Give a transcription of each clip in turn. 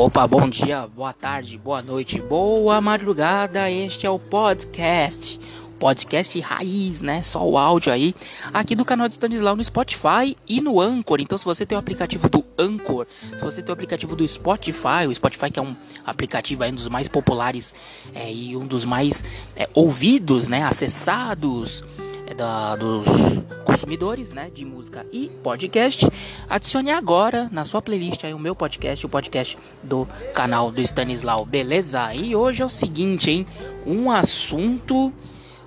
Opa, bom dia, boa tarde, boa noite, boa madrugada. Este é o podcast, podcast raiz, né? Só o áudio aí, aqui do canal de Stanislau no Spotify e no Anchor. Então, se você tem o aplicativo do Anchor, se você tem o aplicativo do Spotify, o Spotify que é um aplicativo aí um dos mais populares é, e um dos mais é, ouvidos, né? Acessados da, dos consumidores né, de música e podcast, adicione agora na sua playlist aí o meu podcast, o podcast do canal do Stanislau, beleza? E hoje é o seguinte, hein? Um assunto,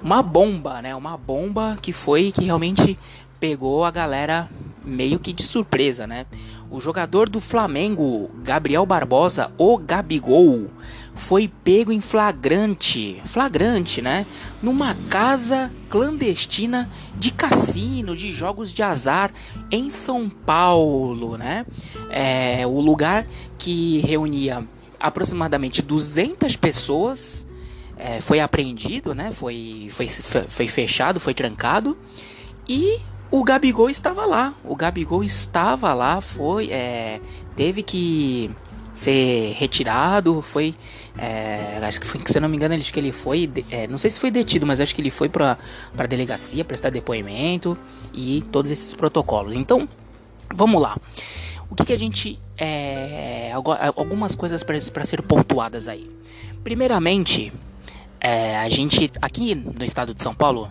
uma bomba, né? Uma bomba que foi que realmente pegou a galera meio que de surpresa, né? O jogador do Flamengo, Gabriel Barbosa, o Gabigol, foi pego em flagrante, flagrante, né? Numa casa clandestina de cassino, de jogos de azar em São Paulo, né? É o lugar que reunia aproximadamente 200 pessoas. É, foi apreendido, né? Foi, foi, foi fechado, foi trancado e o Gabigol estava lá. O Gabigol estava lá, foi, é, teve que ser retirado, foi, é, acho que foi, se eu não me engano, acho que ele foi, é, não sei se foi detido, mas acho que ele foi para para delegacia prestar depoimento e todos esses protocolos. Então, vamos lá. O que, que a gente, é, algumas coisas para ser pontuadas aí. Primeiramente, é, a gente aqui no estado de São Paulo,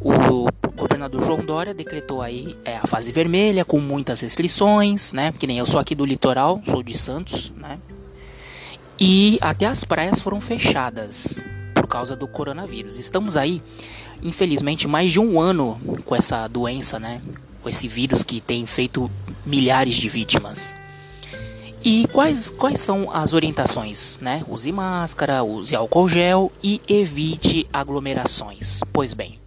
o governador João Dória decretou aí é, a fase vermelha com muitas restrições, né? Que nem eu sou aqui do litoral, sou de Santos, né? E até as praias foram fechadas por causa do coronavírus. Estamos aí, infelizmente, mais de um ano com essa doença, né? Com esse vírus que tem feito milhares de vítimas. E quais, quais são as orientações, né? Use máscara, use álcool gel e evite aglomerações. Pois bem,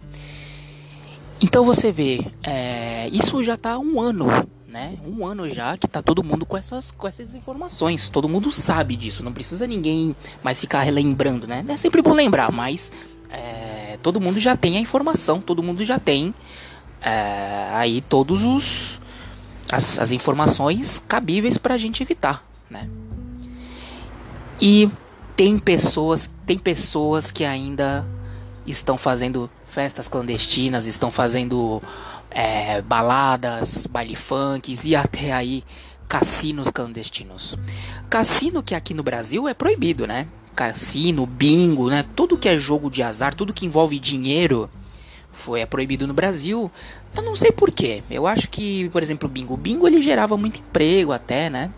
então você vê, é, isso já está um ano, né? Um ano já que está todo mundo com essas, com essas informações. Todo mundo sabe disso. Não precisa ninguém mais ficar relembrando, né? É sempre bom lembrar, mas é, todo mundo já tem a informação. Todo mundo já tem é, aí todos os as, as informações cabíveis para a gente evitar, né? E tem pessoas, tem pessoas que ainda estão fazendo festas clandestinas, estão fazendo é, baladas, baile funks e até aí cassinos clandestinos. Cassino que aqui no Brasil é proibido, né? Cassino, bingo, né? Tudo que é jogo de azar, tudo que envolve dinheiro foi é proibido no Brasil. Eu não sei porquê. Eu acho que, por exemplo, o bingo, o bingo ele gerava muito emprego até, né?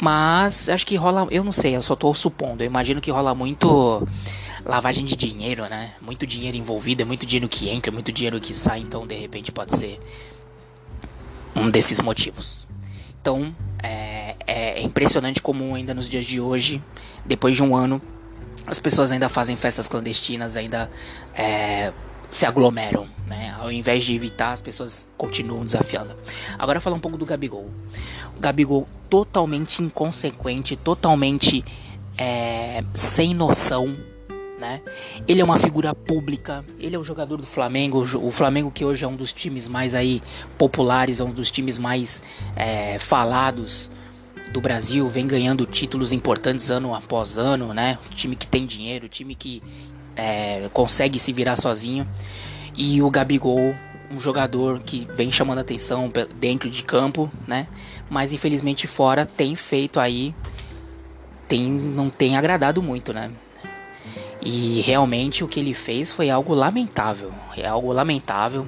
Mas acho que rola, eu não sei, eu só tô supondo. Eu imagino que rola muito lavagem de dinheiro, né? Muito dinheiro envolvido, é muito dinheiro que entra, muito dinheiro que sai, então de repente pode ser um desses motivos. Então é, é impressionante como ainda nos dias de hoje, depois de um ano, as pessoas ainda fazem festas clandestinas, ainda é, se aglomeram, né? Ao invés de evitar, as pessoas continuam desafiando. Agora falar um pouco do Gabigol. O Gabigol totalmente inconsequente, totalmente é, sem noção né? Ele é uma figura pública, ele é o jogador do Flamengo, o Flamengo que hoje é um dos times mais aí populares, é um dos times mais é, falados do Brasil, vem ganhando títulos importantes ano após ano, né? time que tem dinheiro, time que é, consegue se virar sozinho. E o Gabigol, um jogador que vem chamando atenção dentro de campo, né? Mas infelizmente fora tem feito aí, tem, não tem agradado muito, né? E realmente o que ele fez foi algo lamentável. É algo lamentável.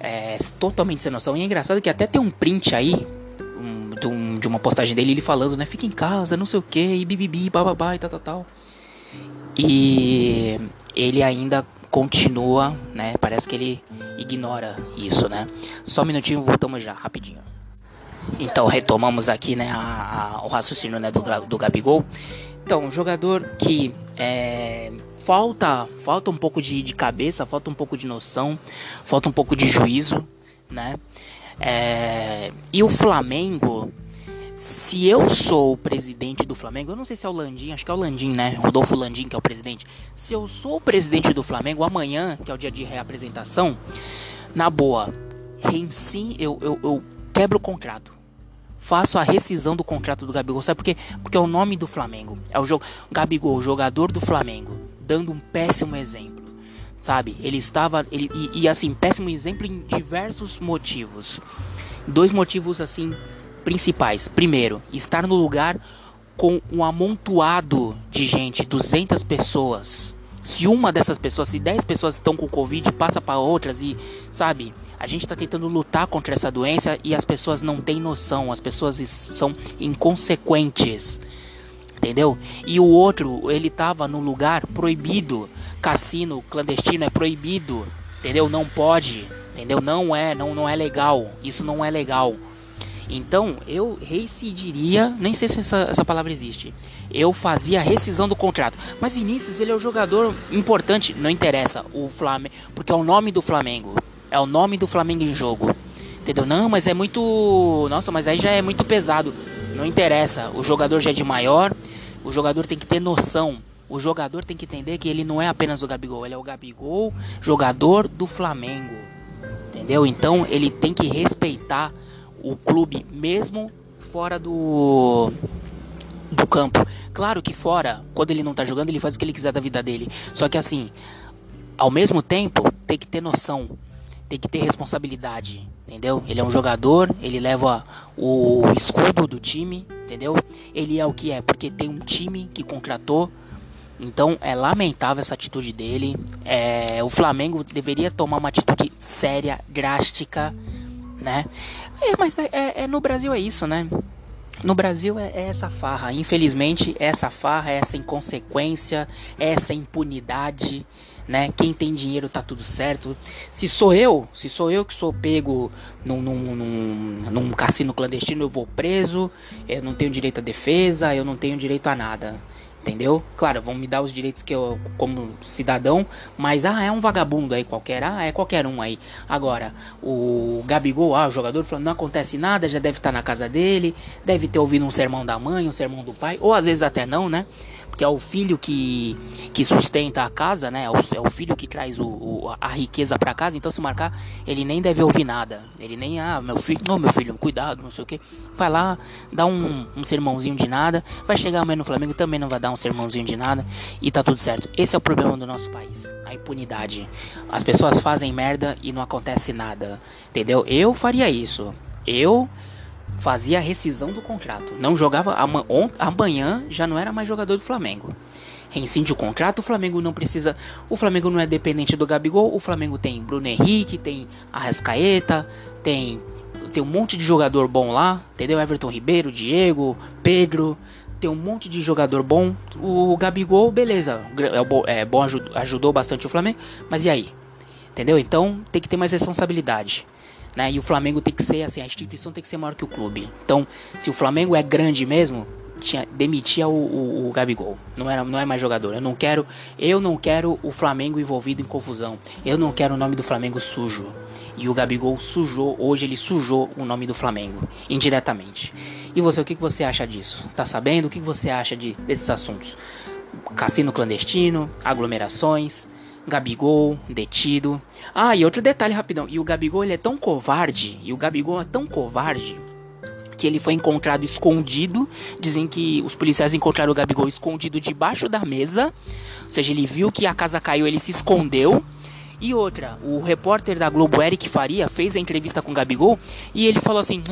É, totalmente sem noção. E é engraçado que até tem um print aí. Um, de, um, uma postagem dele, ele falando, né? Fica em casa, não sei o que, e bibibi, bababá e tal, tal, tal. E ele ainda continua, né? Parece que ele ignora isso, né? Só um minutinho, voltamos já, rapidinho. Então retomamos aqui, né, a, a, o raciocínio né, do, do Gabigol. Então, um jogador que é, falta, falta um pouco de, de cabeça, falta um pouco de noção, falta um pouco de juízo, né? É, e o Flamengo, se eu sou o presidente do Flamengo, eu não sei se é o Landim, acho que é o Landim, né? Rodolfo Landim, que é o presidente. Se eu sou o presidente do Flamengo, amanhã, que é o dia de reapresentação, na boa, em si, eu, eu, eu quebro o contrato faço a rescisão do contrato do Gabigol. Sabe por quê? Porque é o nome do Flamengo. É o jogo Gabigol, jogador do Flamengo, dando um péssimo exemplo. Sabe? Ele estava ele e, e assim, péssimo exemplo em diversos motivos. Dois motivos assim principais. Primeiro, estar no lugar com um amontoado de gente, 200 pessoas. Se uma dessas pessoas, se 10 pessoas estão com Covid, passa para outras e, sabe, a gente está tentando lutar contra essa doença e as pessoas não têm noção, as pessoas são inconsequentes. Entendeu? E o outro, ele tava no lugar proibido. Cassino clandestino é proibido. Entendeu? Não pode. Entendeu? Não é, não, não é legal. Isso não é legal. Então, eu reincidiria, nem sei se essa, essa palavra existe. Eu fazia a rescisão do contrato. Mas Vinícius, ele é o jogador importante, não interessa, o Flamengo, porque é o nome do Flamengo. É o nome do Flamengo em jogo. Entendeu? Não, mas é muito. Nossa, mas aí já é muito pesado. Não interessa. O jogador já é de maior. O jogador tem que ter noção. O jogador tem que entender que ele não é apenas o Gabigol. Ele é o Gabigol, jogador do Flamengo. Entendeu? Então ele tem que respeitar o clube, mesmo fora do do campo. Claro que fora, quando ele não tá jogando, ele faz o que ele quiser da vida dele. Só que assim, ao mesmo tempo, tem que ter noção tem que ter responsabilidade, entendeu? Ele é um jogador, ele leva o escudo do time, entendeu? Ele é o que é, porque tem um time que contratou. Então é lamentável essa atitude dele. É, o Flamengo deveria tomar uma atitude séria, drástica, né? É, mas é, é, é no Brasil é isso, né? No Brasil é, é, essa farra, infelizmente, essa farra, essa inconsequência, essa impunidade, né? Quem tem dinheiro tá tudo certo. Se sou eu, se sou eu que sou pego num, num, num, num cassino clandestino, eu vou preso, eu não tenho direito à defesa, eu não tenho direito a nada entendeu? Claro, vão me dar os direitos que eu, como cidadão, mas ah, é um vagabundo aí qualquer, ah, é qualquer um aí. Agora, o Gabigol, ah, o jogador falando, não acontece nada, já deve estar na casa dele, deve ter ouvido um sermão da mãe, um sermão do pai, ou às vezes até não, né? Que é o filho que, que sustenta a casa, né? É o, é o filho que traz o, o a riqueza para casa. Então, se marcar, ele nem deve ouvir nada. Ele nem, ah, meu filho, não, meu filho, cuidado, não sei o que. Vai lá, dá um, um sermãozinho de nada. Vai chegar amanhã no Flamengo, também não vai dar um sermãozinho de nada. E tá tudo certo. Esse é o problema do nosso país: a impunidade. As pessoas fazem merda e não acontece nada. Entendeu? Eu faria isso. Eu fazia a rescisão do contrato. Não jogava amanhã já não era mais jogador do Flamengo. Reincide o contrato, o Flamengo não precisa. O Flamengo não é dependente do Gabigol. O Flamengo tem Bruno Henrique, tem Arrascaeta, tem tem um monte de jogador bom lá, entendeu? Everton Ribeiro, Diego, Pedro, tem um monte de jogador bom. O Gabigol, beleza, é, é bom, ajudou bastante o Flamengo, mas e aí? Entendeu? Então tem que ter mais responsabilidade. Né? E o Flamengo tem que ser assim, a instituição tem que ser maior que o clube. Então, se o Flamengo é grande mesmo, tinha, demitia o, o, o, Gabigol. Não era, não é mais jogador. Eu não quero, eu não quero o Flamengo envolvido em confusão. Eu não quero o nome do Flamengo sujo. E o Gabigol sujou, hoje ele sujou o nome do Flamengo indiretamente. E você, o que, que você acha disso? Tá sabendo? O que, que você acha de, desses assuntos? Cassino clandestino, aglomerações, Gabigol detido. Ah, e outro detalhe rapidão. E o Gabigol ele é tão covarde. E o Gabigol é tão covarde que ele foi encontrado escondido. Dizem que os policiais encontraram o Gabigol escondido debaixo da mesa. Ou seja, ele viu que a casa caiu, ele se escondeu. E outra, o repórter da Globo, Eric Faria, fez a entrevista com o Gabigol e ele falou assim: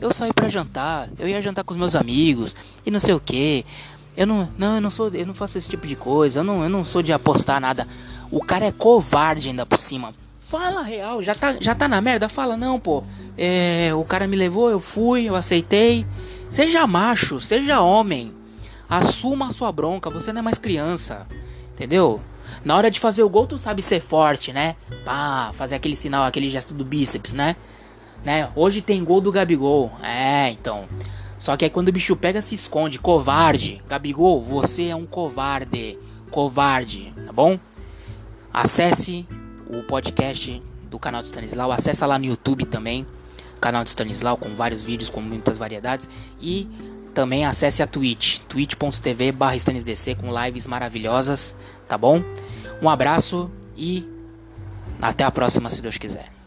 Eu saí para jantar, eu ia jantar com os meus amigos e não sei o que. Eu não, não, eu não sou, eu não faço esse tipo de coisa, eu não, eu não sou de apostar nada. O cara é covarde ainda por cima. Fala real, já tá, já tá na merda? Fala, não, pô. É, o cara me levou, eu fui, eu aceitei. Seja macho, seja homem. Assuma a sua bronca, você não é mais criança. Entendeu? Na hora de fazer o gol, tu sabe ser forte, né? Pá, fazer aquele sinal, aquele gesto do bíceps, né? né? Hoje tem gol do Gabigol. É, então. Só que aí quando o bicho pega, se esconde. Covarde. Gabigol, você é um covarde. Covarde, tá bom? Acesse o podcast do canal do Stanislau, acessa lá no YouTube também, canal do Stanislau com vários vídeos com muitas variedades e também acesse a Twitch, twitch.tv stanisdc com lives maravilhosas, tá bom? Um abraço e até a próxima se Deus quiser.